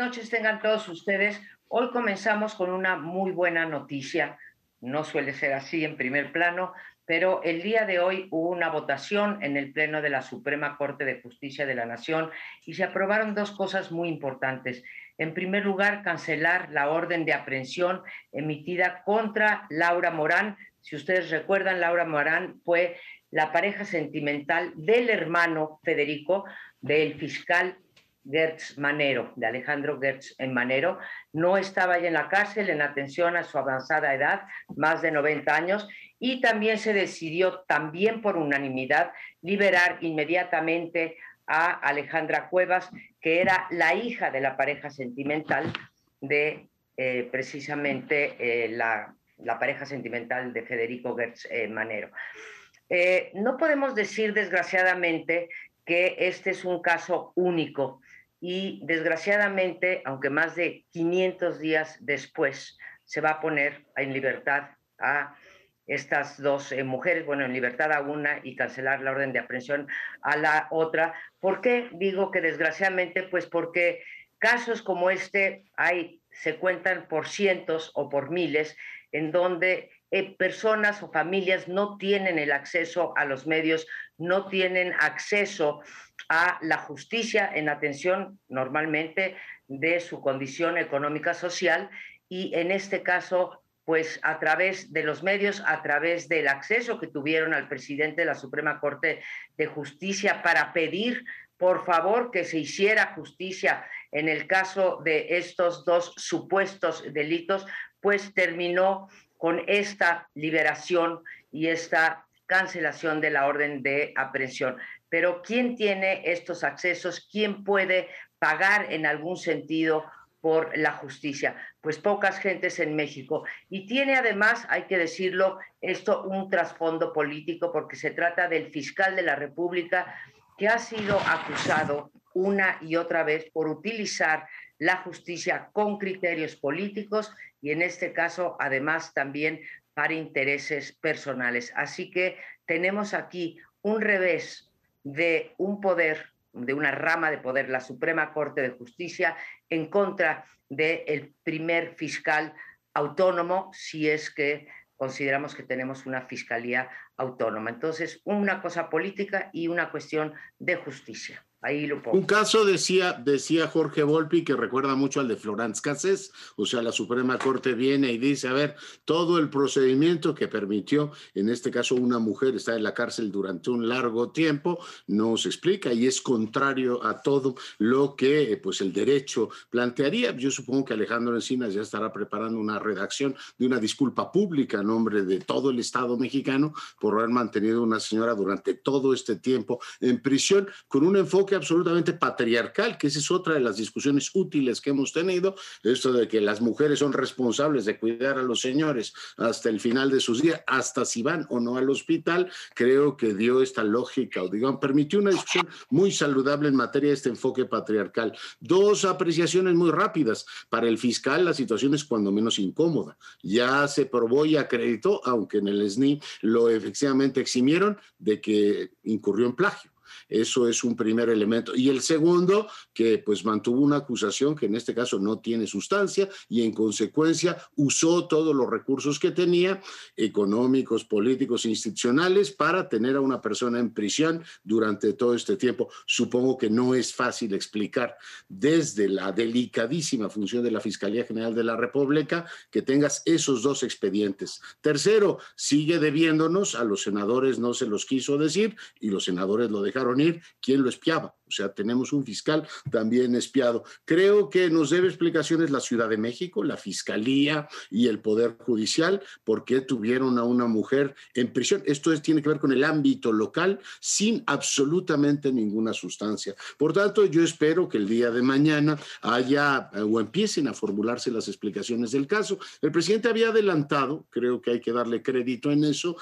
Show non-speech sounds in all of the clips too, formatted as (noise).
noches tengan todos ustedes. Hoy comenzamos con una muy buena noticia. No suele ser así en primer plano, pero el día de hoy hubo una votación en el Pleno de la Suprema Corte de Justicia de la Nación y se aprobaron dos cosas muy importantes. En primer lugar, cancelar la orden de aprehensión emitida contra Laura Morán. Si ustedes recuerdan, Laura Morán fue la pareja sentimental del hermano Federico, del fiscal Gertz Manero, de Alejandro Gertz en Manero, no estaba ya en la cárcel en atención a su avanzada edad, más de 90 años, y también se decidió, también por unanimidad, liberar inmediatamente a Alejandra Cuevas, que era la hija de la pareja sentimental de eh, precisamente eh, la, la, pareja sentimental de Federico Gertz eh, Manero. no podemos decir, desgraciadamente, que este es un caso único y desgraciadamente, aunque más de 500 días después se va a poner en libertad a estas dos eh, mujeres, bueno, en libertad a una y cancelar la orden de aprehensión a la otra. ¿Por qué digo que desgraciadamente? Pues porque casos como este hay, se cuentan por cientos o por miles, en donde eh, personas o familias no tienen el acceso a los medios, no tienen acceso a la justicia en atención normalmente de su condición económica social y en este caso pues a través de los medios, a través del acceso que tuvieron al presidente de la Suprema Corte de Justicia para pedir por favor que se hiciera justicia en el caso de estos dos supuestos delitos, pues terminó con esta liberación y esta cancelación de la orden de aprehensión. Pero ¿quién tiene estos accesos? ¿Quién puede pagar en algún sentido por la justicia? Pues pocas gentes en México. Y tiene además, hay que decirlo, esto un trasfondo político porque se trata del fiscal de la República que ha sido acusado una y otra vez por utilizar la justicia con criterios políticos y en este caso además también para intereses personales. Así que tenemos aquí un revés de un poder, de una rama de poder, la Suprema Corte de Justicia, en contra del primer fiscal autónomo, si es que consideramos que tenemos una fiscalía autónoma. Entonces, una cosa política y una cuestión de justicia. Un caso decía, decía Jorge Volpi que recuerda mucho al de Florence Cassés, o sea, la Suprema Corte viene y dice, a ver, todo el procedimiento que permitió, en este caso una mujer estar en la cárcel durante un largo tiempo, no se explica y es contrario a todo lo que pues el derecho plantearía. Yo supongo que Alejandro Encinas ya estará preparando una redacción de una disculpa pública a nombre de todo el Estado mexicano por haber mantenido a una señora durante todo este tiempo en prisión con un enfoque absolutamente patriarcal, que esa es otra de las discusiones útiles que hemos tenido, esto de que las mujeres son responsables de cuidar a los señores hasta el final de sus días, hasta si van o no al hospital, creo que dio esta lógica, o digamos, permitió una discusión muy saludable en materia de este enfoque patriarcal. Dos apreciaciones muy rápidas. Para el fiscal la situación es cuando menos incómoda. Ya se probó y acreditó, aunque en el SNI lo efectivamente eximieron de que incurrió en plagio. Eso es un primer elemento. Y el segundo, que pues mantuvo una acusación que en este caso no tiene sustancia y en consecuencia usó todos los recursos que tenía, económicos, políticos, institucionales, para tener a una persona en prisión durante todo este tiempo. Supongo que no es fácil explicar desde la delicadísima función de la Fiscalía General de la República que tengas esos dos expedientes. Tercero, sigue debiéndonos, a los senadores no se los quiso decir y los senadores lo dejaron quién lo espiaba. O sea, tenemos un fiscal también espiado. Creo que nos debe explicaciones la Ciudad de México, la Fiscalía y el Poder Judicial, por qué tuvieron a una mujer en prisión. Esto tiene que ver con el ámbito local sin absolutamente ninguna sustancia. Por tanto, yo espero que el día de mañana haya eh, o empiecen a formularse las explicaciones del caso. El presidente había adelantado, creo que hay que darle crédito en eso,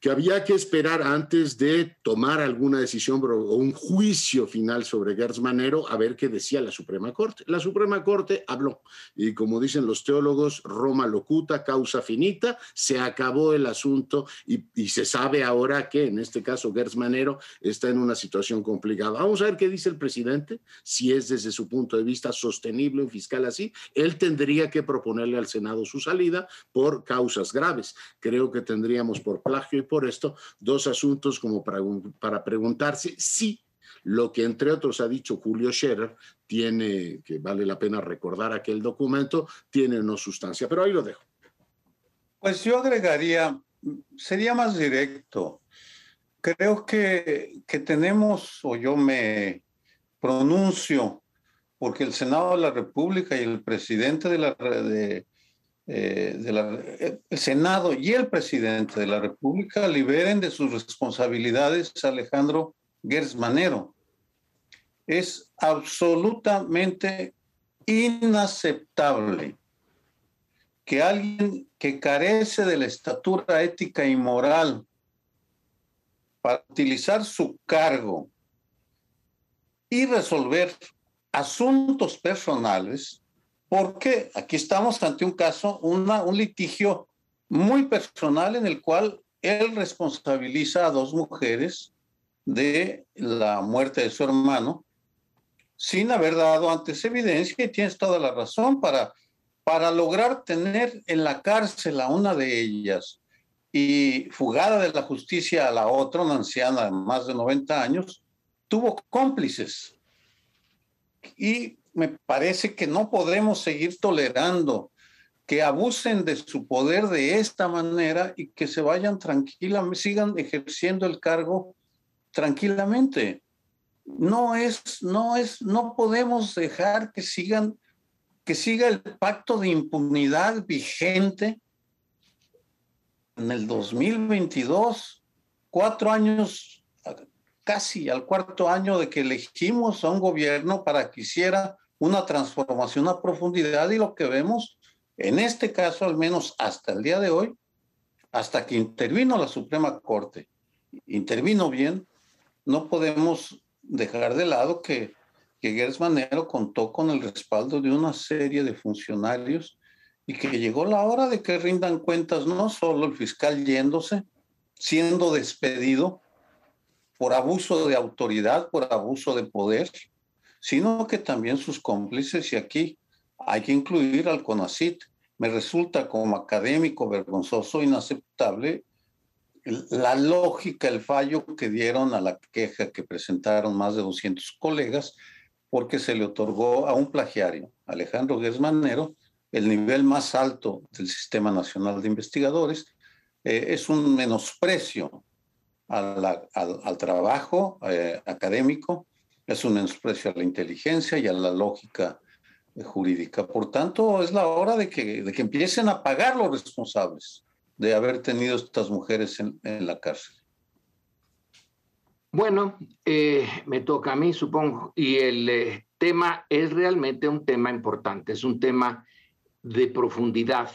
que había que esperar antes de tomar alguna decisión un juicio final sobre Gertz Manero a ver qué decía la Suprema Corte. La Suprema Corte habló y como dicen los teólogos, Roma locuta, causa finita, se acabó el asunto y, se sabe ahora que en este caso Gertz Manero está en una situación complicada. Vamos a ver qué dice el presidente, si es desde su punto de vista sostenible un fiscal así. Él tendría que proponerle al Senado su salida por causas graves. Creo que tendríamos por plagio y por esto dos asuntos como para, para preguntarse si lo que entre otros ha dicho Julio Scherer tiene, que vale la pena recordar aquel documento, tiene no sustancia. Pero ahí lo dejo. Pues yo agregaría, sería más directo. Creo que, que tenemos, o yo me pronuncio, porque el Senado de la República y el presidente de la, de, eh, de el Senado y el presidente de la República liberen de sus responsabilidades Alejandro Gersmanero. Es absolutamente inaceptable que alguien que carece de la estatura ética y moral para utilizar su cargo y resolver asuntos personales porque aquí estamos ante un caso, un litigio muy personal en el cual él responsabiliza a dos mujeres de la muerte de su hermano sin haber dado antes evidencia y tienes toda la razón para, para lograr tener en la cárcel a una de ellas y fugada de la justicia a la otra, una anciana de más de 90 años, tuvo cómplices. Y me parece que no podemos seguir tolerando que abusen de su poder de esta manera y que se vayan tranquilamente, sigan ejerciendo el cargo tranquilamente. No es, no es, no podemos dejar que sigan, que siga el pacto de impunidad vigente en el 2022, cuatro años, casi al cuarto año de que elegimos a un gobierno para que hiciera una transformación a profundidad y lo que vemos en este caso, al menos hasta el día de hoy, hasta que intervino la Suprema Corte, intervino bien, no podemos dejar de lado que, que Manero contó con el respaldo de una serie de funcionarios y que llegó la hora de que rindan cuentas no solo el fiscal yéndose, siendo despedido por abuso de autoridad, por abuso de poder, sino que también sus cómplices, y aquí hay que incluir al CONACIT. Me resulta como académico vergonzoso, inaceptable, la lógica, el fallo que dieron a la queja que presentaron más de 200 colegas, porque se le otorgó a un plagiario, Alejandro Gersmanero, el nivel más alto del Sistema Nacional de Investigadores, eh, es un menosprecio al, trabajo eh, académico es un menosprecio a la inteligencia y a la lógica jurídica. Por tanto, es la hora de que, de que empiecen a pagar los responsables de haber tenido estas mujeres en, la cárcel. Bueno, eh, me toca a mí, supongo, y el eh, tema es realmente un tema importante, es un tema de profundidad.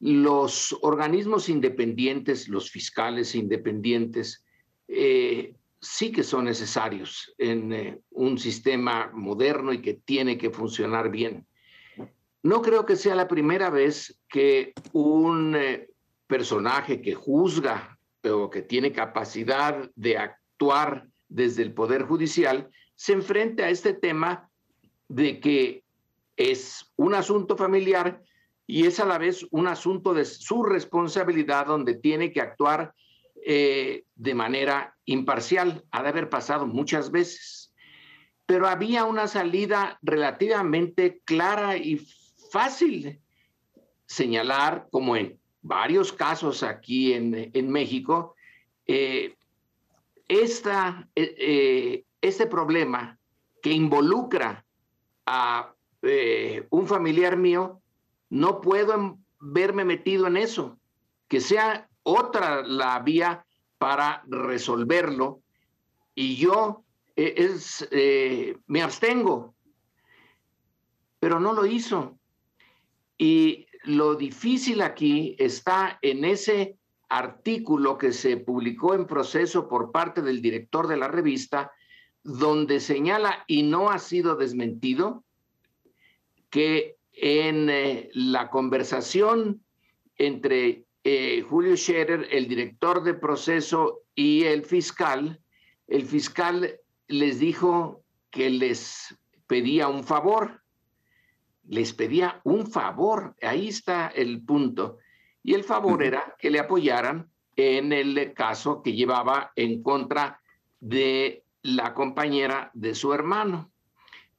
Los organismos independientes, los fiscales independientes, eh, sí que son necesarios en un sistema moderno y que tiene que funcionar bien. No creo que sea la primera vez que un personaje que juzga o que tiene capacidad de actuar desde el Poder Judicial se enfrente a este tema de que es un asunto familiar y es a la vez un asunto de su responsabilidad donde tiene que actuar eh, de manera imparcial. Ha de haber pasado muchas veces. Pero había una salida relativamente clara y fácil señalar, como en varios casos aquí en, México, eh, esta, eh, este problema que involucra a un familiar mío, no puedo verme metido en eso. Que sea otra la vía para resolverlo y yo eh, eh, me abstengo, pero no lo hizo. Y lo difícil aquí está en ese artículo que se publicó en proceso por parte del director de la revista, donde señala, y no ha sido desmentido, que en eh, la conversación entre eh, Julio Scherer, el director de proceso, y el fiscal, el fiscal les dijo que les pedía un favor, les pedía un favor, ahí está el punto. Y el favor era que le apoyaran en el caso que llevaba en contra de la compañera de su hermano.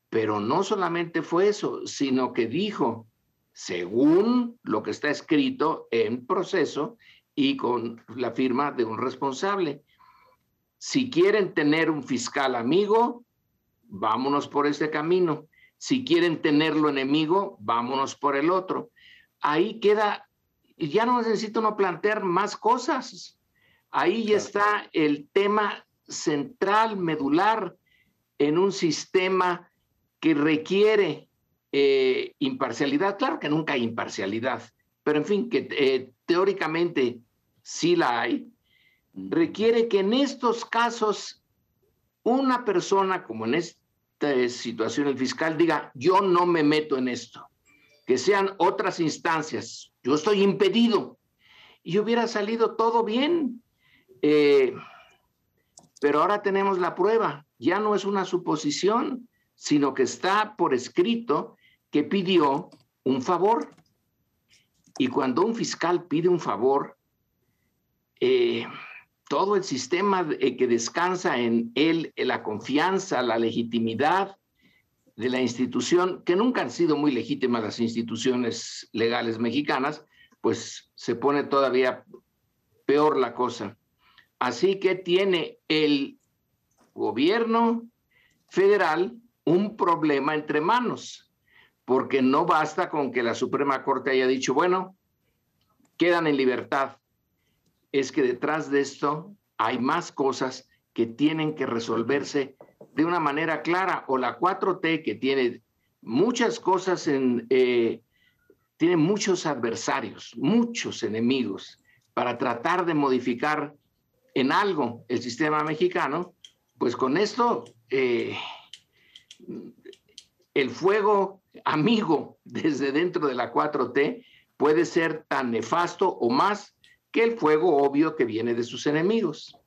Pero no solamente fue eso, sino que dijo, según lo que está escrito en proceso y con la firma de un responsable, si quieren tener un fiscal amigo, vámonos por este camino. Si quieren tenerlo enemigo, vámonos por el otro. Ahí queda, ya no necesito no plantear más cosas. Ahí ya está el tema central, medular, en un sistema que requiere eh, imparcialidad. Claro que nunca hay imparcialidad, pero en fin, que eh, teóricamente sí la hay. Requiere que en estos casos una persona, como en esta situación el fiscal, diga, yo no me meto en esto, que sean otras instancias, yo estoy impedido. Y hubiera salido todo bien. Eh, pero ahora tenemos la prueba, ya no es una suposición, sino que está por escrito que pidió un favor. Y cuando un fiscal pide un favor, eh, todo el sistema eh, que descansa en él, la confianza, la legitimidad de la institución, que nunca han sido muy legítimas las instituciones legales mexicanas, pues se pone todavía peor la cosa. Así que tiene el gobierno federal un problema entre manos, porque no basta con que la Suprema Corte haya dicho, bueno, quedan en libertad es que detrás de esto hay más cosas que tienen que resolverse de una manera clara. O la 4T, que tiene muchas cosas en... Eh, tiene muchos adversarios, muchos enemigos para tratar de modificar en algo el sistema mexicano, pues con esto eh, el fuego amigo desde dentro de la 4T puede ser tan nefasto o más que el fuego obvio que viene de sus enemigos.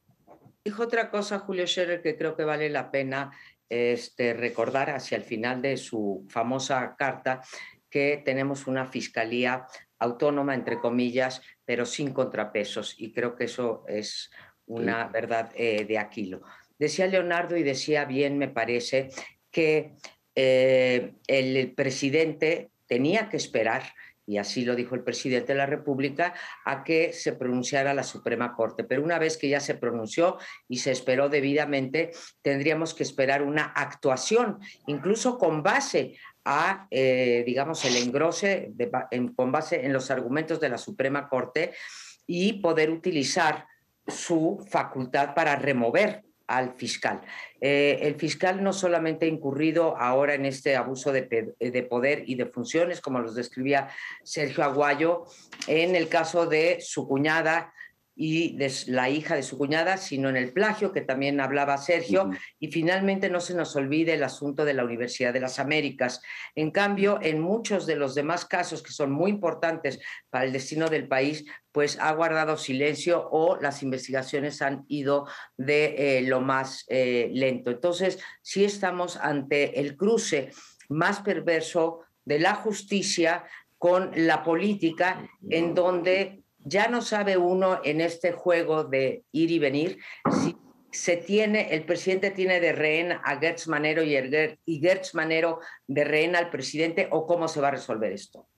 Dijo otra cosa Julio Scherer que creo que vale la pena este, recordar hacia el final de su famosa carta que tenemos una fiscalía autónoma, entre comillas, pero sin contrapesos. Y creo que eso es una verdad eh, de Aquilo. Decía Leonardo y decía bien, me parece, que eh, el presidente tenía que esperar y así lo dijo el presidente de la República, a que se pronunciara la Suprema Corte. Pero una vez que ya se pronunció y se esperó debidamente, tendríamos que esperar una actuación, incluso con base a, eh, digamos, el engrose, con base en los argumentos de la Suprema Corte y poder utilizar su facultad para remover al fiscal. Eh, el fiscal no solamente ha incurrido ahora en este abuso de, de, poder y de funciones, como los describía Sergio Aguayo, en el caso de su cuñada y de la hija de su cuñada, sino en el plagio que también hablaba Sergio. Y finalmente no se nos olvide el asunto de la Universidad de las Américas. En cambio, en muchos de los demás casos que son muy importantes para el destino del país, pues ha guardado silencio o las investigaciones han ido de eh, lo más eh, lento. Entonces, sí estamos ante el cruce más perverso de la justicia con la política, en donde ya no sabe uno en este juego de ir y venir si se tiene, el presidente tiene de rehén a Gertz Manero y, y Gertz Manero de rehén al presidente o cómo se va a resolver esto.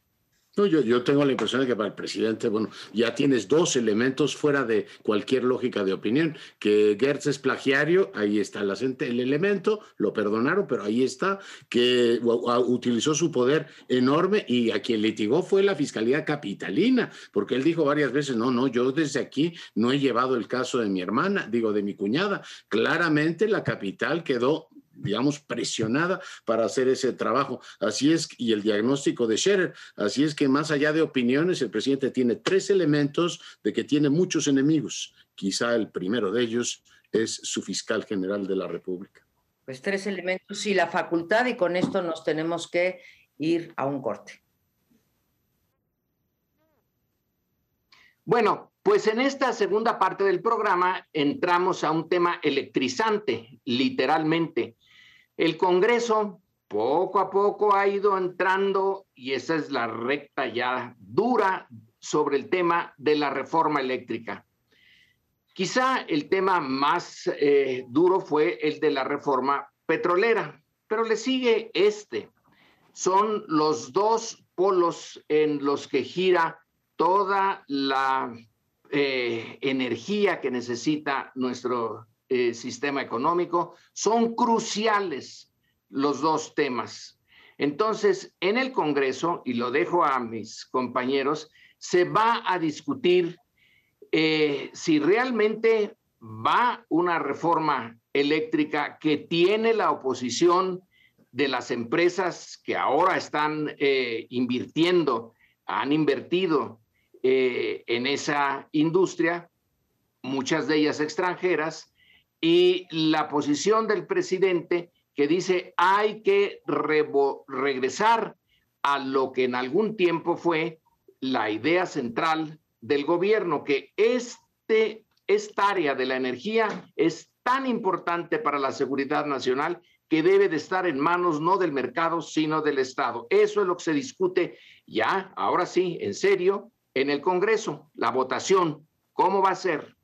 Yo, yo tengo la impresión de que para el presidente, bueno, ya tienes dos elementos fuera de cualquier lógica de opinión, que Gertz es plagiario, ahí está el, el elemento, lo perdonaron, pero ahí está, que utilizó su poder enorme y a quien litigó fue la Fiscalía Capitalina, porque él dijo varias veces, no, no, yo desde aquí no he llevado el caso de mi hermana, digo, de mi cuñada. Claramente la capital quedó digamos, presionada para hacer ese trabajo. Así es, y el diagnóstico de Scherer, así es que más allá de opiniones, el presidente tiene tres elementos de que tiene muchos enemigos. Quizá el primero de ellos es su fiscal general de la República. Pues tres elementos y la facultad, y con esto nos tenemos que ir a un corte. Bueno, pues en esta segunda parte del programa entramos a un tema electrizante, literalmente. El Congreso poco a poco ha ido entrando, y esa es la recta ya dura sobre el tema de la reforma eléctrica. Quizá el tema más eh, duro fue el de la reforma petrolera, pero le sigue este. Son los dos polos en los que gira toda la eh, energía que necesita nuestro eh, sistema económico. Son cruciales los dos temas. Entonces, en el Congreso, y lo dejo a mis compañeros, se va a discutir eh, si realmente va una reforma eléctrica que tiene la oposición de las empresas que ahora están eh, invirtiendo, han invertido en esa industria, muchas de ellas extranjeras, y la posición del presidente que dice hay que regresar a lo que en algún tiempo fue la idea central del gobierno, que este, esta área de la energía es tan importante para la seguridad nacional que debe de estar en manos no del mercado, sino del Estado. Eso es lo que se discute ya, ahora sí, en serio, en el Congreso, la votación. ¿Cómo va a ser?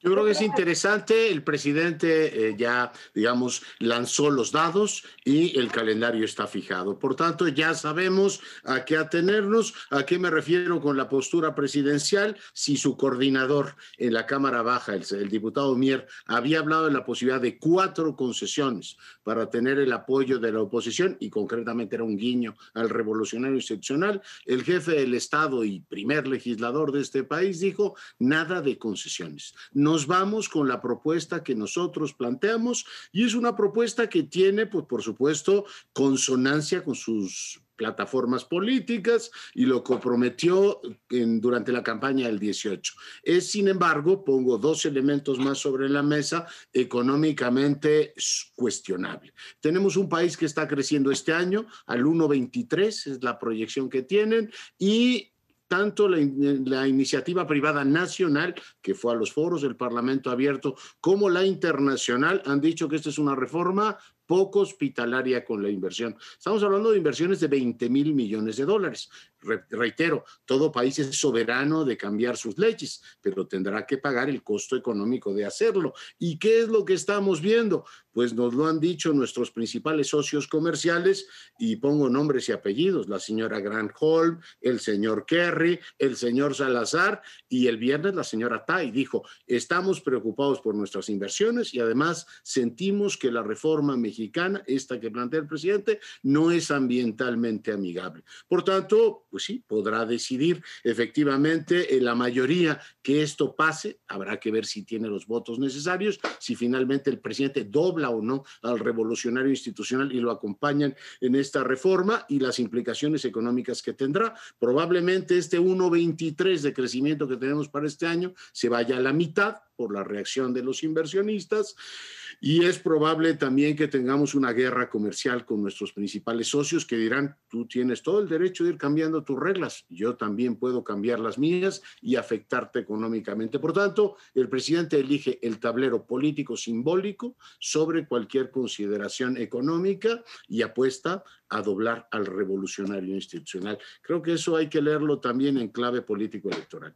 Yo creo que es interesante, el presidente eh, ya, digamos, lanzó los dados y el calendario está fijado. Por tanto, ya sabemos a qué atenernos, a qué me refiero con la postura presidencial. Si su coordinador en la Cámara Baja, el, el diputado Mier, había hablado de la posibilidad de cuatro concesiones para tener el apoyo de la oposición, y concretamente era un guiño al revolucionario institucional, el jefe del Estado y primer legislador de este país dijo, nada de concesiones nos vamos con la propuesta que nosotros planteamos y es una propuesta que tiene, pues por supuesto, consonancia con sus plataformas políticas y lo comprometió en, durante la campaña del 18. Es, sin embargo, pongo dos elementos más sobre la mesa, económicamente cuestionable. Tenemos un país que está creciendo este año al 1,23, es la proyección que tienen, y tanto la, iniciativa privada nacional, que fue a los foros del Parlamento abierto, como la internacional, han dicho que esta es una reforma poco hospitalaria con la inversión. Estamos hablando de inversiones de 20 mil millones de dólares. reitero, todo país es soberano de cambiar sus leyes, pero tendrá que pagar el costo económico de hacerlo. ¿Y qué es lo que estamos viendo? Pues nos lo han dicho nuestros principales socios comerciales y pongo nombres y apellidos, la señora Granholm, el señor Kerry, el señor Salazar y el viernes la señora Tai dijo, estamos preocupados por nuestras inversiones y además sentimos que la reforma mexicana esta que plantea el presidente, no es ambientalmente amigable. Por tanto, pues sí, podrá decidir efectivamente en la mayoría que esto pase. Habrá que ver si tiene los votos necesarios, si finalmente el presidente dobla o no al revolucionario institucional y lo acompañan en esta reforma y las implicaciones económicas que tendrá. Probablemente este 1,23 de crecimiento que tenemos para este año se vaya a la mitad por la reacción de los inversionistas y es probable también que tengamos una guerra comercial con nuestros principales socios que dirán, tú tienes todo el derecho de ir cambiando tus reglas, yo también puedo cambiar las mías y afectarte económicamente. Por tanto, el presidente elige el tablero político simbólico sobre cualquier consideración económica y apuesta a doblar al revolucionario institucional. Creo que eso hay que leerlo también en clave político electoral.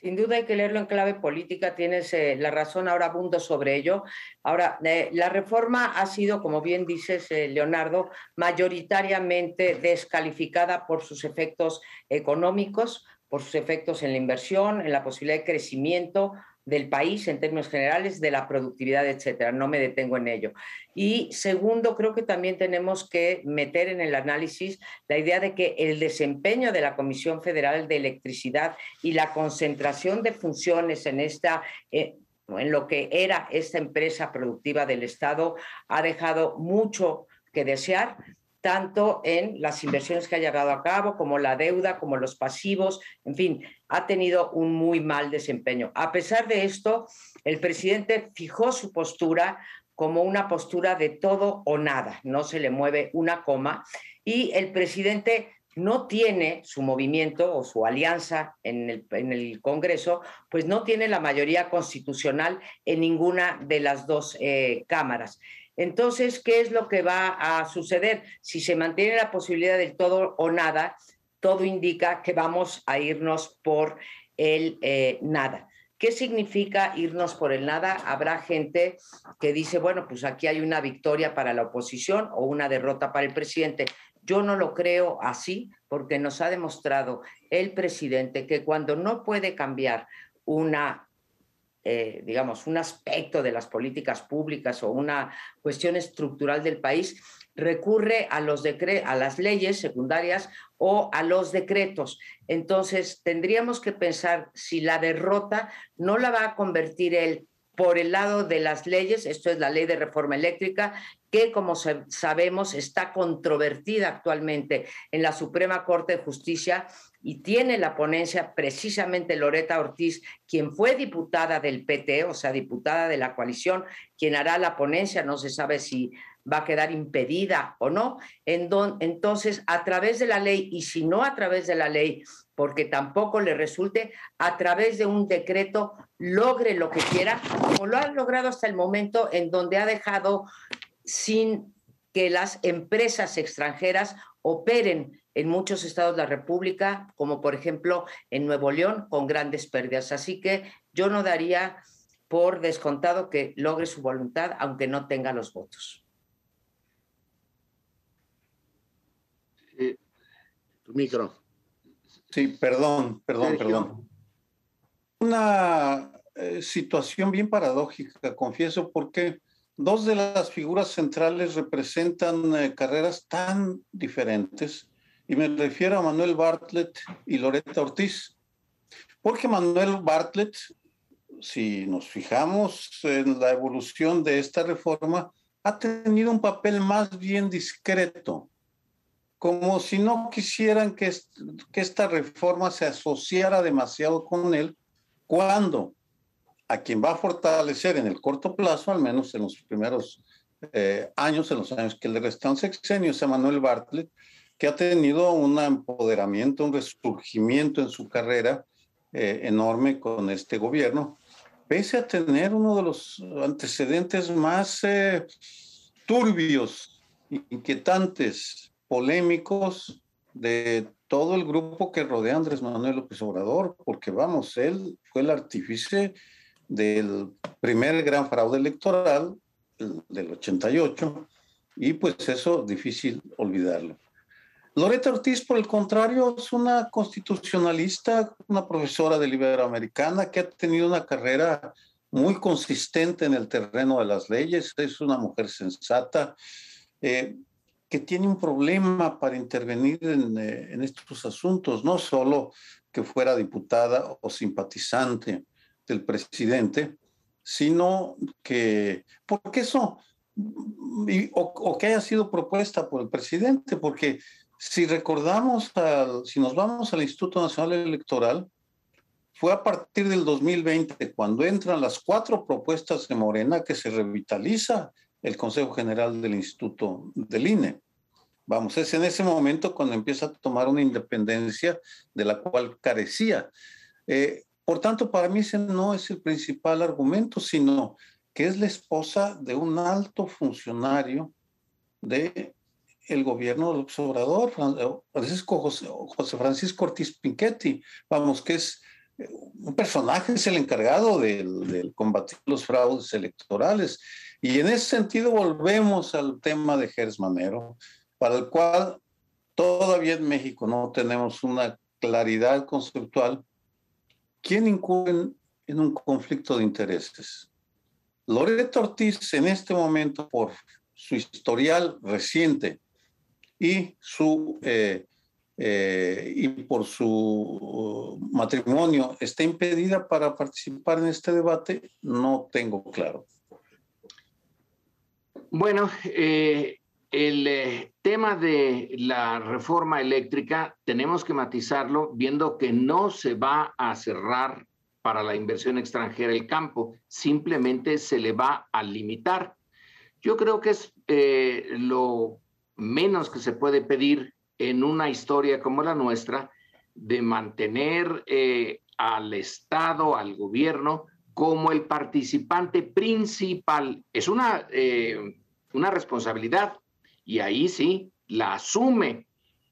Sin duda hay que leerlo en clave política, tienes eh, la razón, ahora abundo sobre ello. Ahora, eh, la reforma ha sido, como bien dices, eh, Leonardo, mayoritariamente descalificada por sus efectos económicos, por sus efectos en la inversión, en la posibilidad de crecimiento, del país en términos generales, de la productividad, etcétera. No me detengo en ello. Y segundo, creo que también tenemos que meter en el análisis la idea de que el desempeño de la Comisión Federal de Electricidad y la concentración de funciones en esta eh, en lo que era esta empresa productiva del Estado, ha dejado mucho que desear, tanto en las inversiones que ha llevado a cabo, como la deuda, como los pasivos, en fin, ha tenido un muy mal desempeño. A pesar de esto, el presidente fijó su postura como una postura de todo o nada, no se le mueve una coma, y el presidente no tiene su movimiento o su alianza en el, Congreso, pues no tiene la mayoría constitucional en ninguna de las dos eh, cámaras. Entonces, ¿qué es lo que va a suceder? Si se mantiene la posibilidad del todo o nada, todo indica que vamos a irnos por el eh, nada. ¿Qué significa irnos por el nada? Habrá gente que dice, bueno, pues aquí hay una victoria para la oposición o una derrota para el presidente. Yo no lo creo así porque nos ha demostrado el presidente que cuando no puede cambiar una, eh, digamos, un aspecto de las políticas públicas o una cuestión estructural del país, recurre a, los a las leyes secundarias o a los decretos. Entonces, tendríamos que pensar si la derrota no la va a convertir él por el lado de las leyes, esto es la ley de reforma eléctrica, que como sabemos está controvertida actualmente en la Suprema Corte de Justicia y tiene la ponencia precisamente Loreta Ortiz, quien fue diputada del PT, o sea, diputada de la coalición, quien hará la ponencia, no se sabe si va a quedar impedida o no. entonces, a través de la ley, y si no a través de la ley, porque tampoco le resulte a través de un decreto logre lo que quiera, como lo ha logrado hasta el momento en donde ha dejado sin que las empresas extranjeras operen en muchos estados de la República, como por ejemplo en Nuevo León, con grandes pérdidas. Así que yo no daría por descontado que logre su voluntad, aunque no tenga los votos. tu micro. Sí, perdón, perdón, perdón. Una eh, situación bien paradójica, confieso, porque dos de las figuras centrales representan eh, carreras tan diferentes, y me refiero a Manuel Bartlett y Loretta Ortiz. Porque Manuel Bartlett, si nos fijamos en la evolución de esta reforma, ha tenido un papel más bien discreto como si no quisieran que, que esta reforma se asociara demasiado con él, cuando a quien va a fortalecer en el corto plazo, al menos en los primeros eh, años, en los años que le restan sexenio, es a Manuel Bartlett, que ha tenido un empoderamiento, un resurgimiento en su carrera eh, enorme con este gobierno, pese a tener uno de los antecedentes más eh, turbios, inquietantes, polémicos de todo el grupo que rodea a Andrés Manuel López Obrador, porque vamos, él fue el artífice del primer gran fraude electoral del 88 y pues eso difícil olvidarlo. Loreta Ortiz, por el contrario, es una constitucionalista, una profesora de Iberoamericana que ha tenido una carrera muy consistente en el terreno de las leyes, es una mujer sensata, eh, que tiene un problema para intervenir eh, en, estos asuntos, no solo que fuera diputada o simpatizante del presidente, sino que, porque eso, o, o, que haya sido propuesta por el presidente, porque si recordamos, si nos vamos al Instituto Nacional Electoral, fue a partir del 2020, cuando entran las cuatro propuestas de Morena, que se revitaliza el Consejo General del Instituto del INE. Vamos, es en ese momento cuando empieza a tomar una independencia de la cual carecía. Eh, por tanto, para mí ese no es el principal argumento, sino que es la esposa de un alto funcionario de el gobierno del Obrador, Francisco José, José, Francisco Ortiz Pinchetti, vamos, que es eh, un personaje, es el encargado de combatir los fraudes electorales. Y en ese sentido volvemos al tema de Gers Manero, para el cual todavía en México no tenemos una claridad conceptual. ¿Quién incurre en un conflicto de intereses? Loreto Ortiz en este momento, por su historial reciente y su eh, eh, y por su matrimonio está impedida para participar en este debate, no tengo claro. Bueno, eh, el eh, tema de la reforma eléctrica tenemos que matizarlo viendo que no se va a cerrar para la inversión extranjera el campo, simplemente se le va a limitar. Yo creo que es lo menos que se puede pedir en una historia como la nuestra de mantener eh, al Estado, al gobierno, como el participante principal. Es una, eh, una responsabilidad y ahí sí la asume.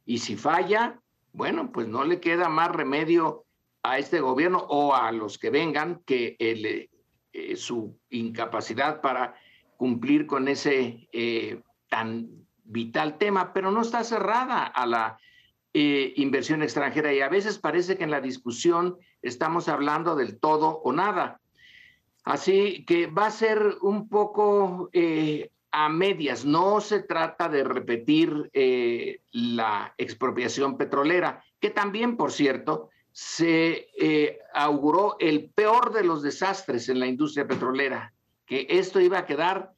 Y si falla, bueno, pues no le queda más remedio a este gobierno o a los que vengan que eh, su incapacidad para cumplir con ese tan vital tema, pero no está cerrada a la eh, inversión extranjera y a veces parece que en la discusión estamos hablando del todo o nada. Así que va a ser un poco eh, a medias. No se trata de repetir eh, la expropiación petrolera, que también, por cierto, se auguró el peor de los desastres en la industria petrolera, que esto iba a quedar,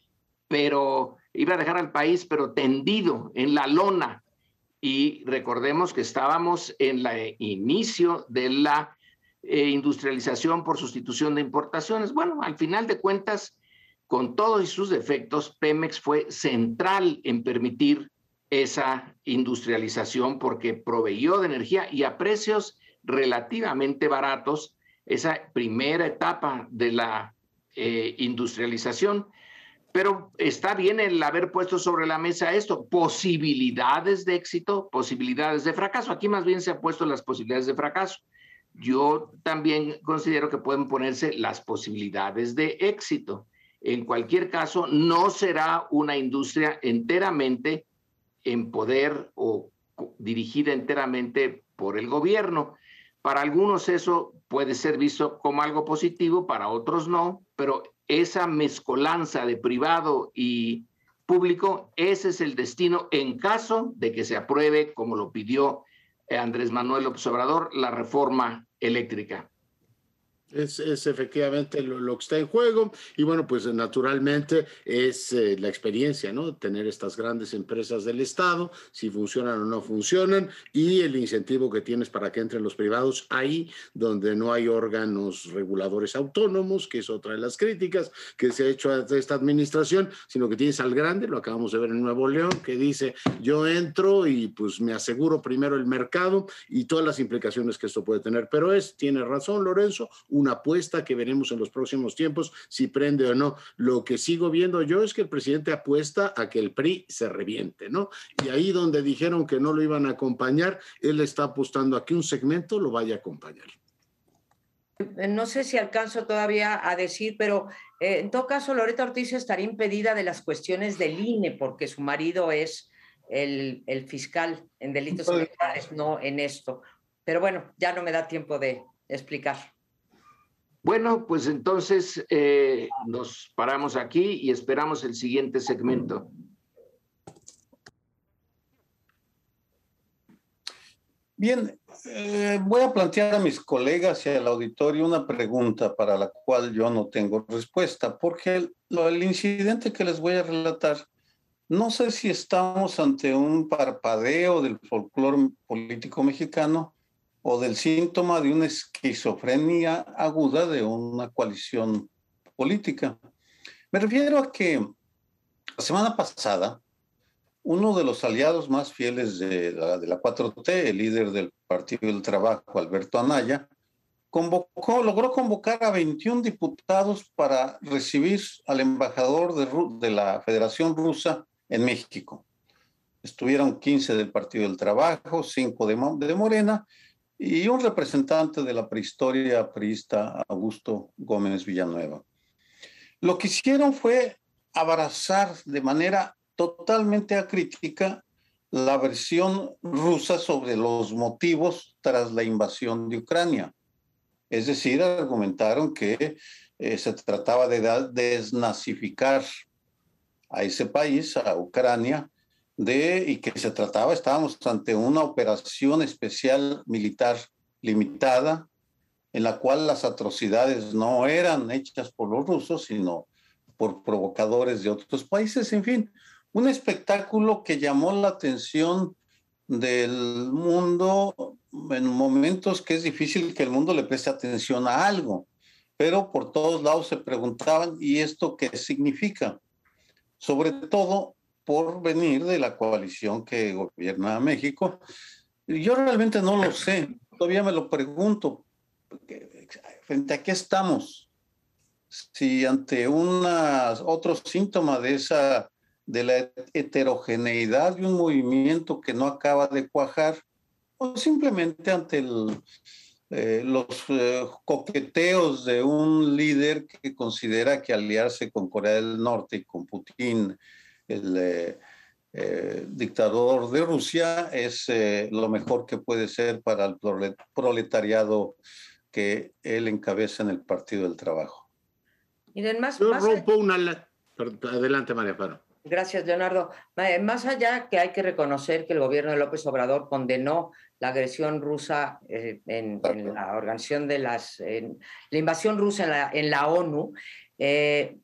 pero iba a dejar al país, pero tendido en la lona. Y recordemos que estábamos en el inicio de la eh, industrialización por sustitución de importaciones. Bueno, al final de cuentas, con todos sus defectos, Pemex fue central en permitir esa industrialización porque proveyó de energía y a precios relativamente baratos esa primera etapa de la eh, industrialización pero está bien el haber puesto sobre la mesa esto, posibilidades de éxito, posibilidades de fracaso. Aquí más bien se han puesto las posibilidades de fracaso. Yo también considero que pueden ponerse las posibilidades de éxito. En cualquier caso, no será una industria enteramente en poder o dirigida enteramente por el gobierno. Para algunos eso puede ser visto como algo positivo, para otros no, pero esa mezcolanza de privado y público, ese es el destino en caso de que se apruebe, como lo pidió Andrés Manuel Obrador, la reforma eléctrica. Es, efectivamente lo, que está en juego y bueno, pues naturalmente es eh, la experiencia, ¿no? Tener estas grandes empresas del Estado, si funcionan o no funcionan y el incentivo que tienes para que entren los privados ahí donde no hay órganos reguladores autónomos, que es otra de las críticas que se ha hecho a esta administración, sino que tienes al grande, lo acabamos de ver en Nuevo León, que dice yo entro y pues me aseguro primero el mercado y todas las implicaciones que esto puede tener. Pero es, tiene razón Lorenzo, una apuesta que veremos en los próximos tiempos si prende o no. Lo que sigo viendo yo es que el presidente apuesta a que el PRI se reviente, ¿no? Y ahí donde dijeron que no lo iban a acompañar, él está apostando a que un segmento lo vaya a acompañar. No sé si alcanzo todavía a decir, pero eh, en todo caso, Loreta Ortiz estaría impedida de las cuestiones del INE porque su marido es el, el fiscal en delitos electorales, no en esto. Pero bueno, ya no me da tiempo de explicar. Bueno, pues entonces eh, nos paramos aquí y esperamos el siguiente segmento. Bien, eh, voy a plantear a mis colegas y al auditorio una pregunta para la cual yo no tengo respuesta, porque el, el incidente que les voy a relatar, no sé si estamos ante un parpadeo del folclore político mexicano o del síntoma de una esquizofrenia aguda de una coalición política. Me refiero a que la semana pasada, uno de los aliados más fieles de la, de la 4T, el líder del Partido del Trabajo, Alberto Anaya, logró convocar a 21 diputados para recibir al embajador de, la Federación Rusa en México. Estuvieron 15 del Partido del Trabajo, 5 de, de Morena y un representante de la prehistoria priista, Augusto Gómez Villanueva. Lo que hicieron fue abrazar de manera totalmente acrítica la versión rusa sobre los motivos tras la invasión de Ucrania. Es decir, argumentaron que eh, se trataba de desnazificar a ese país, a Ucrania, de, y que se trataba, estábamos ante una operación especial militar limitada, en la cual las atrocidades no eran hechas por los rusos, sino por provocadores de otros países. En fin, un espectáculo que llamó la atención del mundo en momentos que es difícil que el mundo le preste atención a algo, pero por todos lados se preguntaban, ¿y esto qué significa? Sobre todo por venir de la coalición que gobierna México. Yo realmente no lo sé, todavía me lo pregunto, frente a qué estamos, si ante una, otro síntoma de esa de la heterogeneidad de un movimiento que no acaba de cuajar, o simplemente ante eh, los eh, coqueteos de un líder que considera que aliarse con Corea del Norte y con Putin, el eh, dictador de Rusia, es lo mejor que puede ser para el proletariado que él encabeza en el Partido del Trabajo. Miren, más, Yo rompo una... Adelante, María Paro. Gracias, Leonardo. Más allá que hay que reconocer que el gobierno de López Obrador condenó la agresión rusa eh, en, la organización de las, la invasión rusa en la, en la ONU, eh,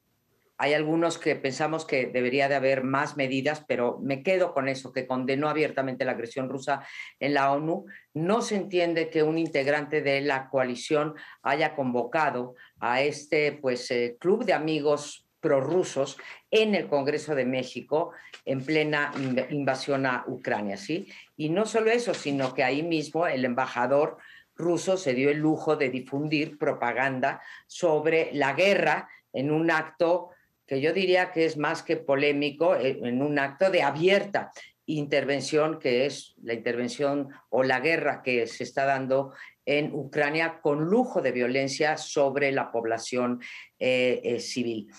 hay algunos que pensamos que debería de haber más medidas, pero me quedo con eso, que condenó abiertamente la agresión rusa en la ONU. No se entiende que un integrante de la coalición haya convocado a este pues, eh, club de amigos prorrusos en el Congreso de México en plena invasión a Ucrania, ¿sí? Y no solo eso, sino que ahí mismo el embajador ruso se dio el lujo de difundir propaganda sobre la guerra en un acto que yo diría que es más que polémico, eh, en un acto de abierta intervención, que es la intervención o la guerra que se está dando en Ucrania con lujo de violencia sobre la población eh, eh, civil.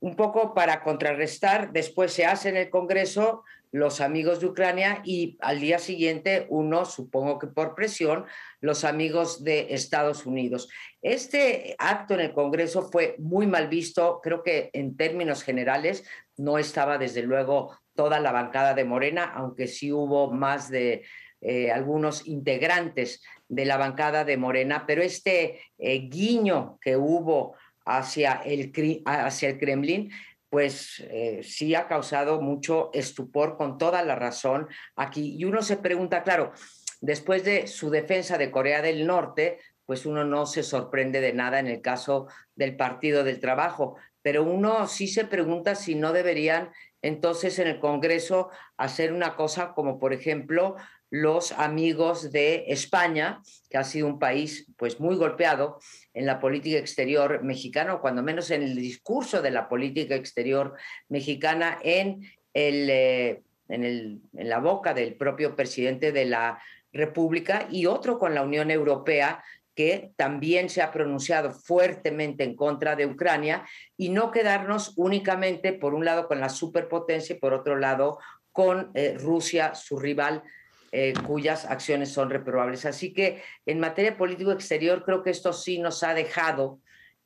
Un poco para contrarrestar, después se hace en el Congreso los amigos de Ucrania y al día siguiente uno, supongo que por presión, los amigos de Estados Unidos. Este acto en el Congreso fue muy mal visto, creo que en términos generales no estaba desde luego toda la bancada de Morena, aunque sí hubo más de eh, algunos integrantes de la bancada de Morena, pero este eh, guiño que hubo hacia el, hacia el Kremlin, pues eh, sí ha causado mucho estupor con toda la razón aquí. Y uno se pregunta, claro, después de su defensa de Corea del Norte, pues uno no se sorprende de nada en el caso del Partido del Trabajo, pero uno sí se pregunta si no deberían entonces en el Congreso hacer una cosa como, por ejemplo, los amigos de España, que ha sido un país pues muy golpeado en la política exterior mexicana, o cuando menos en el discurso de la política exterior mexicana en, el, eh, en, el, en la boca del propio presidente de la República y otro con la Unión Europea que también se ha pronunciado fuertemente en contra de Ucrania y no quedarnos únicamente, por un lado, con la superpotencia y por otro lado, con eh, Rusia, su rival eh, cuyas acciones son reprobables. Así que en materia político exterior creo que esto sí nos ha dejado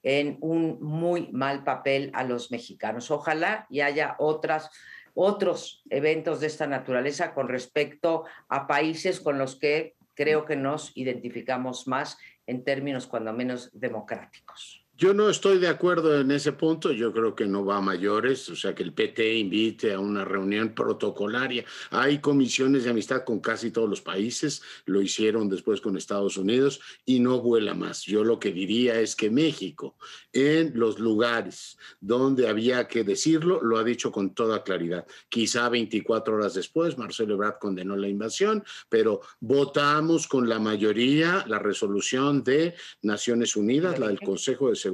en un muy mal papel a los mexicanos. Ojalá y haya otras, otros eventos de esta naturaleza con respecto a países con los que creo que nos identificamos más en términos cuando menos democráticos. Yo no estoy de acuerdo en ese punto, yo creo que no va a mayores, o sea, que el PT invite a una reunión protocolaria. Hay comisiones de amistad con casi todos los países, lo hicieron después con Estados Unidos y no vuela más. Yo lo que diría es que México, en los lugares donde había que decirlo, lo ha dicho con toda claridad. Quizá 24 horas después, Marcelo Ebrard condenó la invasión, pero votamos con la mayoría la resolución de Naciones Unidas, la del Consejo de Seguridad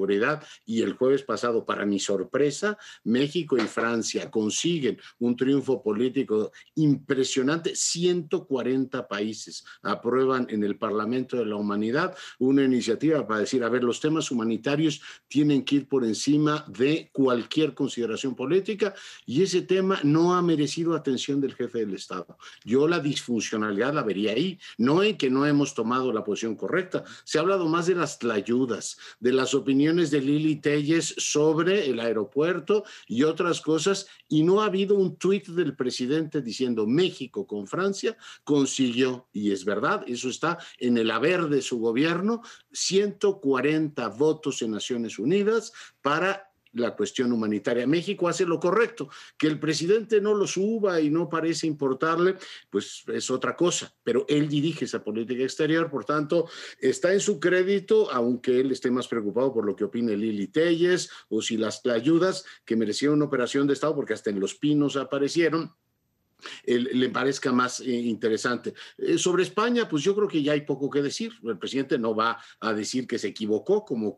y el jueves pasado, para mi sorpresa, México y Francia consiguen un triunfo político impresionante. 140 países aprueban en el Parlamento de la Humanidad una iniciativa para decir, a ver, los temas humanitarios tienen que ir por encima de cualquier consideración política y ese tema no ha merecido atención del jefe del Estado. Yo la disfuncionalidad la vería ahí, no en que no hemos tomado la posición correcta. Se ha hablado más de las ayudas, de las opiniones de Lili Telles sobre el aeropuerto y otras cosas, y no ha habido un tuit del presidente diciendo México con Francia consiguió, y es verdad, eso está en el haber de su gobierno, 140 votos en Naciones Unidas para la cuestión humanitaria. México hace lo correcto. Que el presidente no lo suba y no parece importarle, pues es otra cosa. Pero él dirige esa política exterior, por tanto, está en su crédito, aunque él esté más preocupado por lo que opine Lili Telles o si las ayudas que merecieron una operación de Estado, porque hasta en Los Pinos aparecieron le parezca más eh, interesante. Eh, sobre España, pues yo creo que ya hay poco que decir. El presidente no va a decir que se equivocó, como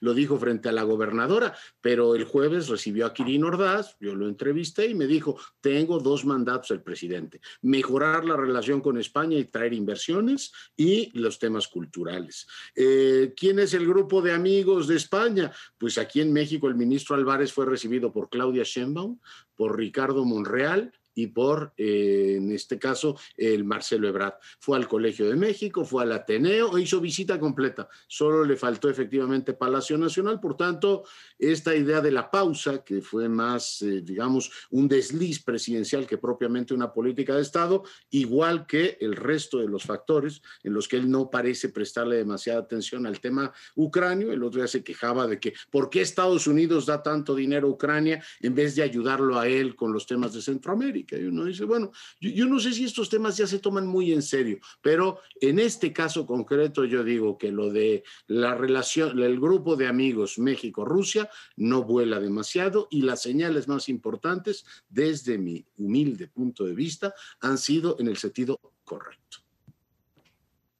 lo dijo frente a la gobernadora, pero el jueves recibió a Kirin Ordaz, yo lo entrevisté y me dijo, tengo dos mandatos el presidente, mejorar la relación con España y traer inversiones y los temas culturales. Eh, ¿Quién es el grupo de amigos de España? Pues aquí en México el ministro Álvarez fue recibido por Claudia Sheinbaum, por Ricardo Monreal y por, eh, en este caso, el Marcelo Ebrard. Fue al Colegio de México, fue al Ateneo, hizo visita completa. Solo le faltó efectivamente Palacio Nacional. Por tanto, esta idea de la pausa, que fue más, eh, digamos, un desliz presidencial que propiamente una política de Estado, igual que el resto de los factores en los que él no parece prestarle demasiada atención al tema ucranio. El otro día se quejaba de que, ¿por qué Estados Unidos da tanto dinero a Ucrania en vez de ayudarlo a él con los temas de Centroamérica? Y uno dice, bueno, yo, no sé si estos temas ya se toman muy en serio, pero en este caso concreto yo digo que lo de la relación, el grupo de amigos México-Rusia no vuela demasiado y las señales más importantes, desde mi humilde punto de vista, han sido en el sentido correcto.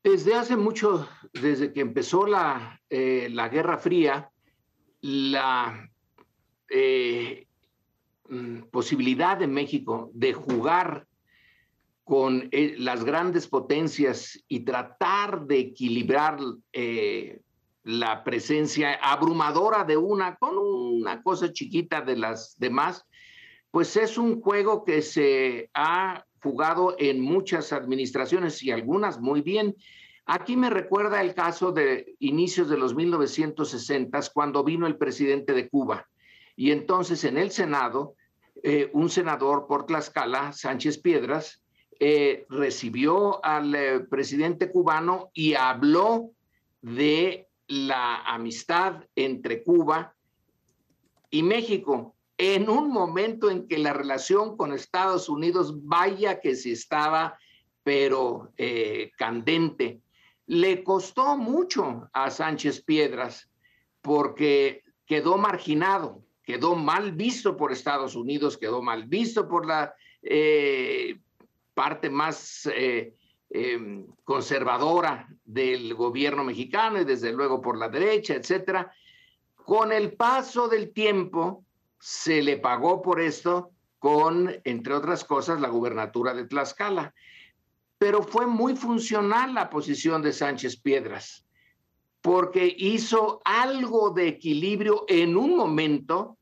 Desde hace mucho, desde que empezó la, eh, la Guerra Fría, la eh, posibilidad de México de jugar con eh, las grandes potencias y tratar de equilibrar eh, la presencia abrumadora de una con una cosa chiquita de las demás, pues es un juego que se ha jugado en muchas administraciones y algunas muy bien. Aquí me recuerda el caso de inicios de los 1960 cuando vino el presidente de Cuba y entonces en el Senado eh, un senador por Tlaxcala, Sánchez Piedras, eh, recibió al eh, presidente cubano y habló de la amistad entre Cuba y México en un momento en que la relación con Estados Unidos vaya que se estaba, pero candente. Le costó mucho a Sánchez Piedras porque quedó marginado quedó mal visto por Estados Unidos, quedó mal visto por la eh, parte más eh, em, conservadora del gobierno mexicano y desde luego por la derecha, etcétera. Con el paso del tiempo se le pagó por esto con, entre otras cosas, la gubernatura de Tlaxcala. Pero fue muy funcional la posición de Sánchez Piedras, porque hizo algo de equilibrio en un momento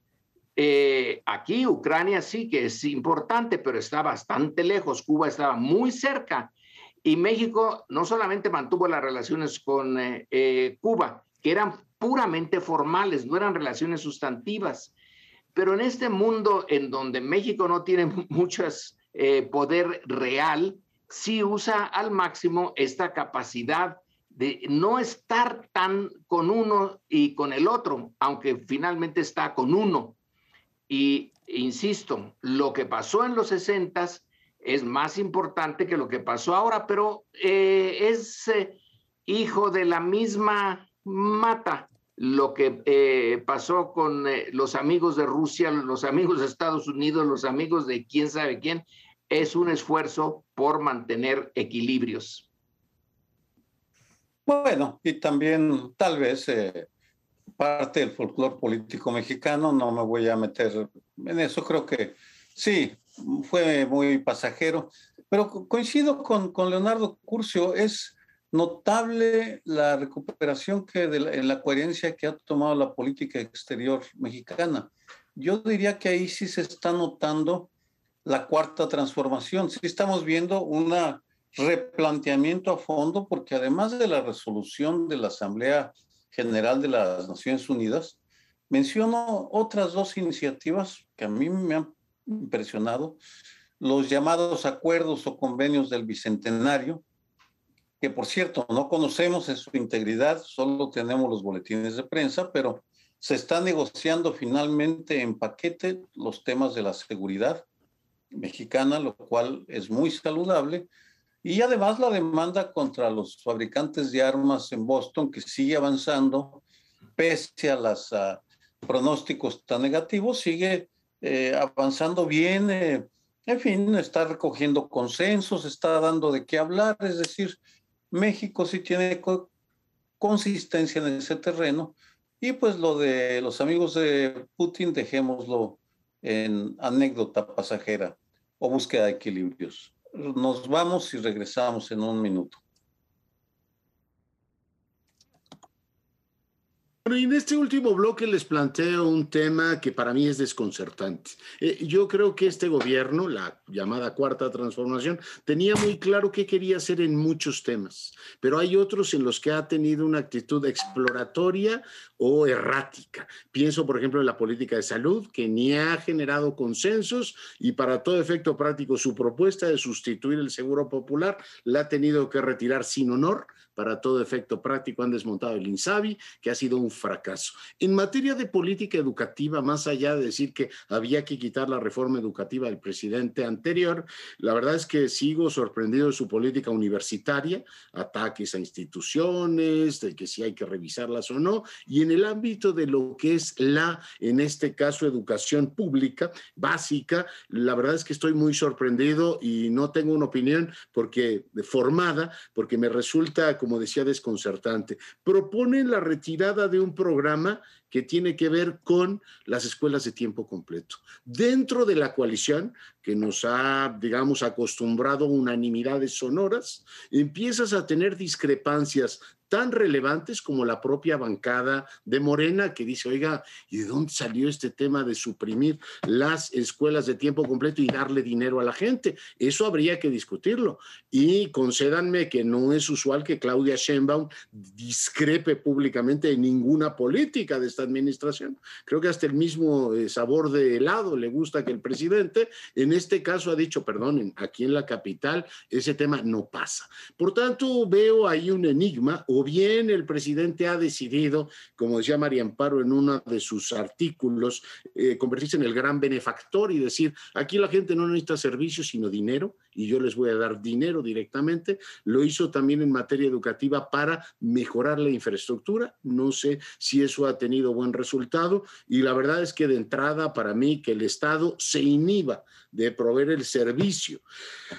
eh, aquí Ucrania sí que es importante, pero está bastante lejos. Cuba estaba muy cerca. Y México no solamente mantuvo las relaciones con eh, eh, Cuba, que eran puramente formales, no eran relaciones sustantivas. Pero en este mundo en donde México no tiene (laughs) mucho poder real, sí usa al máximo esta capacidad de no estar tan con uno y con el otro, aunque finalmente está con uno. Y insisto, lo que pasó en los 60 es más importante que lo que pasó ahora, pero eh, es eh, hijo de la misma mata lo que eh, pasó con los amigos de Rusia, los amigos de Estados Unidos, los amigos de quién sabe quién, es un esfuerzo por mantener equilibrios. Bueno, y también tal vez parte del folclore político mexicano, no me voy a meter en eso, creo que sí, fue muy pasajero, pero coincido con, con Leonardo Curcio, es notable la recuperación que de la, en la coherencia que ha tomado la política exterior mexicana. Yo diría que ahí sí se está notando la cuarta transformación, sí estamos viendo un replanteamiento a fondo, porque además de la resolución de la Asamblea General de las Naciones Unidas, menciono otras dos iniciativas que a mí me han impresionado, los llamados acuerdos o convenios del Bicentenario, que por cierto no conocemos en su integridad, solo tenemos los boletines de prensa, pero se está negociando finalmente en paquete los temas de la seguridad mexicana, lo cual es muy saludable. Y además la demanda contra los fabricantes de armas en Boston, que sigue avanzando, pese a los ah, pronósticos tan negativos, sigue eh, avanzando bien. Eh, en fin, está recogiendo consensos, está dando de qué hablar. Es decir, México sí tiene consistencia en ese terreno. Y pues lo de los amigos de Putin, dejémoslo en anécdota pasajera o búsqueda de equilibrios. Nos vamos y regresamos en un minuto. Bueno, y en este último bloque les planteo un tema que para mí es desconcertante. Eh, yo creo que este gobierno, la llamada cuarta transformación, tenía muy claro qué quería hacer en muchos temas, pero hay otros en los que ha tenido una actitud exploratoria o errática. Pienso, por ejemplo, en la política de salud, que ni ha generado consensos y para todo efecto práctico su propuesta de sustituir el seguro popular la ha tenido que retirar sin honor para todo efecto práctico han desmontado el INSABI, que ha sido un fracaso. En materia de política educativa, más allá de decir que había que quitar la reforma educativa del presidente anterior, la verdad es que sigo sorprendido de su política universitaria, ataques a instituciones, de que si hay que revisarlas o no, y en el ámbito de lo que es la, en este caso, educación pública básica, la verdad es que estoy muy sorprendido y no tengo una opinión porque formada, porque me resulta como decía, desconcertante. Proponen la retirada de un programa que tiene que ver con las escuelas de tiempo completo. Dentro de la coalición, que nos ha, digamos, acostumbrado a unanimidades sonoras, empiezas a tener discrepancias tan relevantes como la propia bancada de Morena, que dice, oiga, ¿y de dónde salió este tema de suprimir las escuelas de tiempo completo y darle dinero a la gente? Eso habría que discutirlo. Y concédanme que no es usual que Claudia Sheinbaum discrepe públicamente de ninguna política de esta administración. Creo que hasta el mismo eh, sabor de helado le gusta que el presidente, en este caso, ha dicho, perdonen, aquí en la capital ese tema no pasa. Por tanto, veo ahí un enigma o bien el presidente ha decidido, como decía María Amparo en uno de sus artículos, eh, convertirse en el gran benefactor y decir, aquí la gente no necesita servicios, sino dinero, y yo les voy a dar dinero directamente. Lo hizo también en materia educativa para mejorar la infraestructura. No sé si eso ha tenido buen resultado, y la verdad es que de entrada, para mí, que el Estado se inhiba de proveer el servicio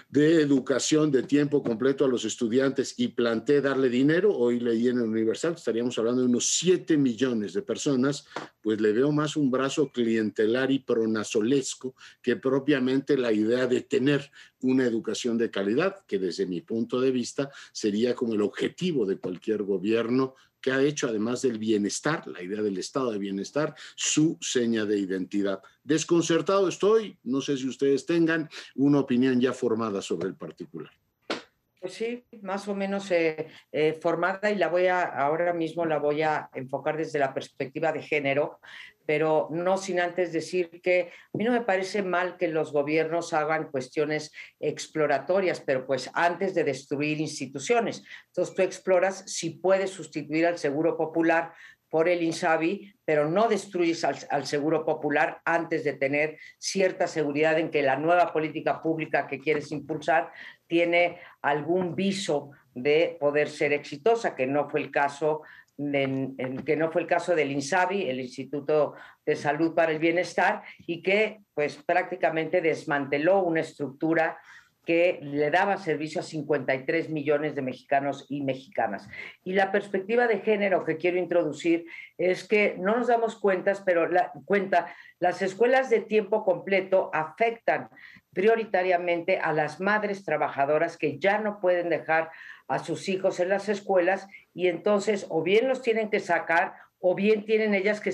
de educación de tiempo completo a los estudiantes y planteé darle dinero, hoy leí en el Universal, estaríamos hablando de unos 7 millones de personas, pues le veo más un brazo clientelar y pronazolesco que propiamente la idea de tener una educación de calidad, que desde mi punto de vista sería como el objetivo de cualquier gobierno que ha hecho, además del bienestar, la idea del estado de bienestar, su seña de identidad. Desconcertado estoy, no sé si ustedes tengan una opinión ya formada sobre el particular. Pues sí, más o menos eh, eh, formada y la voy a, ahora mismo la voy a enfocar desde la perspectiva de género, pero no sin antes decir que a mí no me parece mal que los gobiernos hagan cuestiones exploratorias, pero pues antes de destruir instituciones. Entonces tú exploras si puedes sustituir al Seguro Popular por el INSABI, pero no destruyes al, Seguro Popular antes de tener cierta seguridad en que la nueva política pública que quieres impulsar tiene algún viso de poder ser exitosa, que no fue el caso que no fue el caso del INSABI, el Instituto de Salud para el Bienestar, y que pues prácticamente desmanteló una estructura que le daba servicio a 53 millones de mexicanos y mexicanas. Y la perspectiva de género que quiero introducir es que no nos damos cuentas, pero la, cuenta, las escuelas de tiempo completo afectan prioritariamente a las madres trabajadoras que ya no pueden dejar a sus hijos en las escuelas y entonces o bien los tienen que sacar o bien tienen ellas que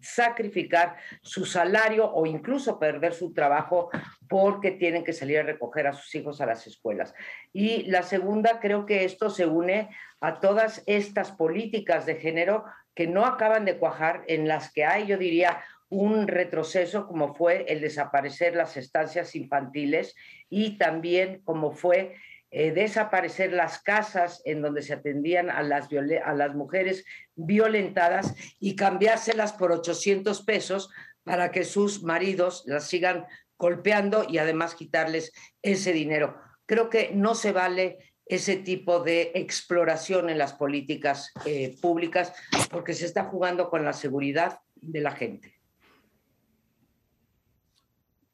sacrificar su salario o incluso perder su trabajo porque tienen que salir a recoger a sus hijos a las escuelas. Y la segunda, creo que esto se une a todas estas políticas de género que no acaban de cuajar, en las que hay, yo diría, un retroceso como fue el desaparecer las estancias infantiles y también como fue eh, desaparecer las casas en donde se atendían a las, mujeres violentadas y cambiárselas por 800 pesos para que sus maridos las sigan golpeando y además quitarles ese dinero. Creo que no se vale ese tipo de exploración en las políticas eh, públicas porque se está jugando con la seguridad de la gente.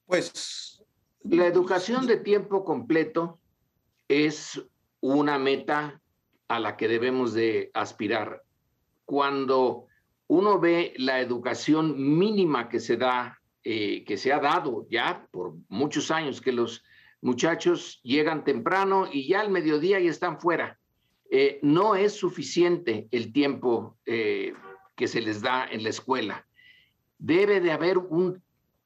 Pues la educación de tiempo completo es una meta a la que debemos de aspirar. Cuando uno ve la educación mínima que se da, eh, que se ha dado ya por muchos años, que los muchachos llegan temprano y ya al mediodía ya están fuera. Eh, no es suficiente el tiempo eh, que se les da en la escuela. Debe de haber un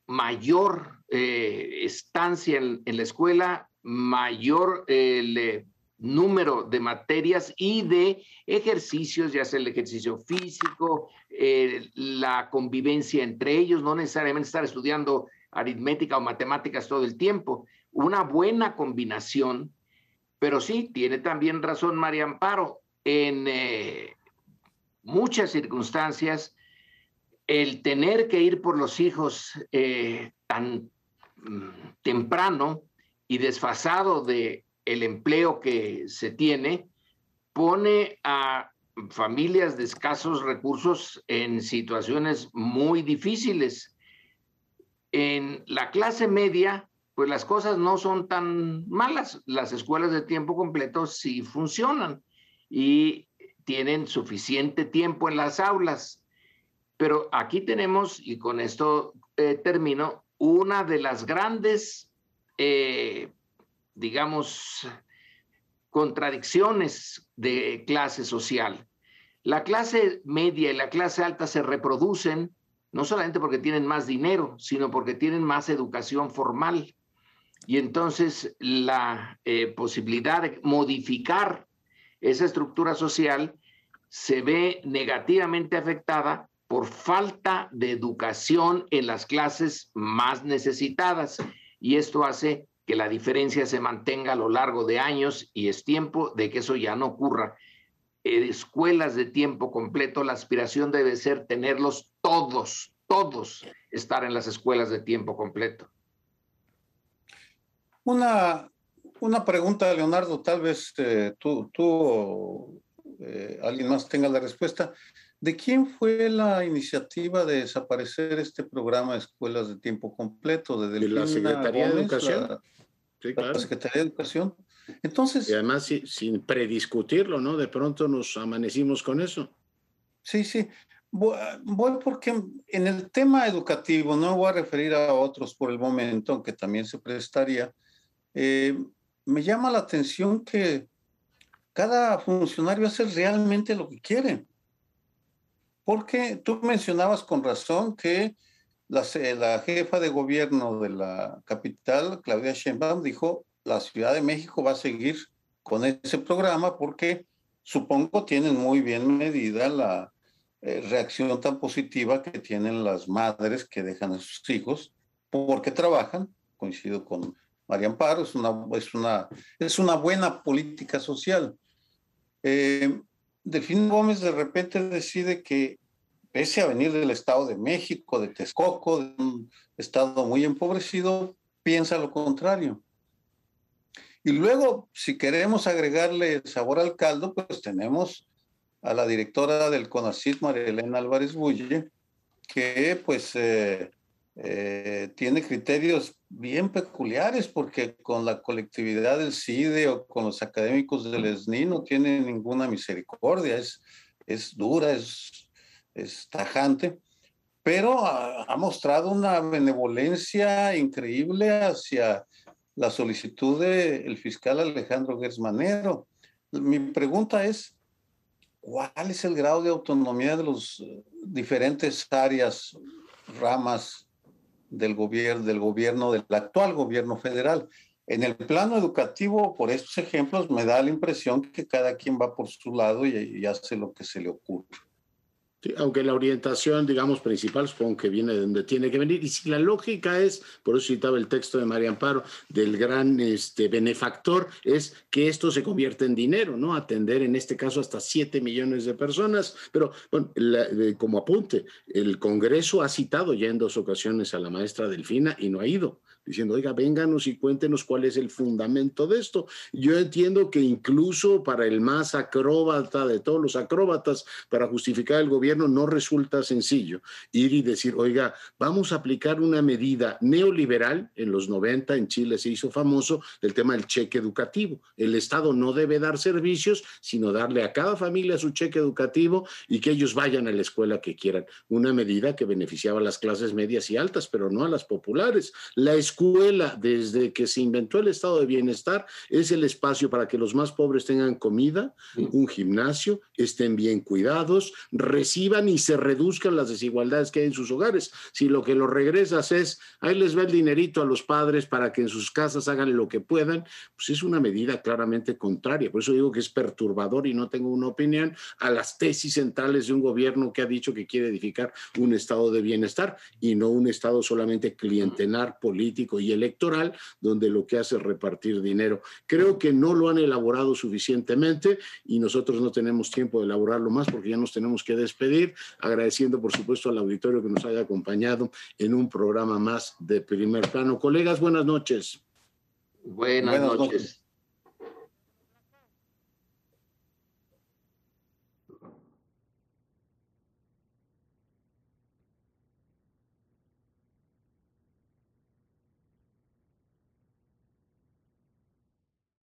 mayor estancia en, la escuela, mayor eh, número de materias y de ejercicios, ya sea el ejercicio físico, eh, la convivencia entre ellos, no necesariamente estar estudiando aritmética o matemáticas todo el tiempo, una buena combinación, pero sí, tiene también razón María Amparo, en eh, muchas circunstancias, el tener que ir por los hijos tan mm, temprano, y desfasado de el empleo que se tiene, pone a familias de escasos recursos en situaciones muy difíciles. En la clase media, pues las cosas no son tan malas. Las escuelas de tiempo completo sí funcionan y tienen suficiente tiempo en las aulas. Pero aquí tenemos, y con esto eh, termino, una de las grandes eh, digamos, contradicciones de clase social. La clase media y la clase alta se reproducen no solamente porque tienen más dinero, sino porque tienen más educación formal. Y entonces la eh, posibilidad de modificar esa estructura social se ve negativamente afectada por falta de educación en las clases más necesitadas y esto hace que la diferencia se mantenga a lo largo de años y es tiempo de que eso ya no ocurra. escuelas de tiempo completo, la aspiración debe ser tenerlos todos, todos estar en las escuelas de tiempo completo. Una, una pregunta, Leonardo, tal vez eh, tú, tú o eh, alguien más tenga la respuesta. ¿De quién fue la iniciativa de desaparecer este programa de escuelas de tiempo completo? ¿De, la Secretaría de Educación? sí, claro. La Secretaría de Educación. Entonces. Y además sin prediscutirlo, ¿no? De pronto nos amanecimos con eso. Sí, sí. Voy, porque en el tema educativo, no voy a referir a otros por el momento, aunque también se prestaría, eh, me llama la atención que cada funcionario hace realmente lo que quiere. Porque tú mencionabas con razón que la, la, jefa de gobierno de la capital, Claudia Sheinbaum, dijo, la Ciudad de México va a seguir con ese programa porque supongo tienen muy bien medida la eh, reacción tan positiva que tienen las madres que dejan a sus hijos porque trabajan, coincido con María Amparo, es una, es una, es una buena política social. Eh, Delfín Gómez de repente decide que, pese a venir del Estado de México, de Texcoco, de un estado muy empobrecido, piensa lo contrario. Y luego, si queremos agregarle sabor al caldo, pues tenemos a la directora del CONACYT, María Elena Álvarez Bulle, que pues eh, eh, tiene criterios bien peculiares porque con la colectividad del CIDE o con los académicos del SNI no tiene ninguna misericordia, es, es dura, es, es tajante, pero ha, mostrado una benevolencia increíble hacia la solicitud del fiscal Alejandro Gersmanero. Mi pregunta es, ¿cuál es el grado de autonomía de eh, diferentes áreas, ramas del gobierno, del gobierno, del actual gobierno federal? En el plano educativo, por estos ejemplos, me da la impresión que cada quien va por su lado y, y hace lo que se le ocurre aunque la orientación, digamos, principal supongo que viene de donde tiene que venir. Y si la lógica es, por eso citaba el texto de María Amparo, del gran este, benefactor, es que esto se convierte en dinero, ¿no? Atender en este caso hasta 7 millones de personas. Pero, bueno, como apunte, el Congreso ha citado ya en dos ocasiones a la maestra Delfina y no ha ido diciendo, oiga, vénganos y cuéntenos cuál es el fundamento de esto. Yo entiendo que incluso para el más acróbata de todos los acróbatas, para justificar el gobierno, no resulta sencillo ir y decir, oiga, vamos a aplicar una medida neoliberal. En los 90 en Chile se hizo famoso el tema del cheque educativo. El Estado no debe dar servicios, sino darle a cada familia su cheque educativo y que ellos vayan a la escuela que quieran. Una medida que beneficiaba a las clases medias y altas, pero no a las populares. La escuela escuela, desde que se inventó el estado de bienestar, es el espacio para que los más pobres tengan comida, un gimnasio, estén bien cuidados, reciban y se reduzcan las desigualdades que hay en sus hogares. Si lo que lo regresas es, ahí les va el dinerito a los padres para que en sus casas hagan lo que puedan, pues es una medida claramente contraria. Por eso digo que es perturbador y no tengo una opinión a las tesis centrales de un gobierno que ha dicho que quiere edificar un estado de bienestar y no un estado solamente clientelar político y electoral, donde lo que hace es repartir dinero. Creo que no lo han elaborado suficientemente y nosotros no tenemos tiempo de elaborarlo más porque ya nos tenemos que despedir, agradeciendo por supuesto al auditorio que nos haya acompañado en un programa más de primer plano. Colegas, buenas noches. Buenas, noches.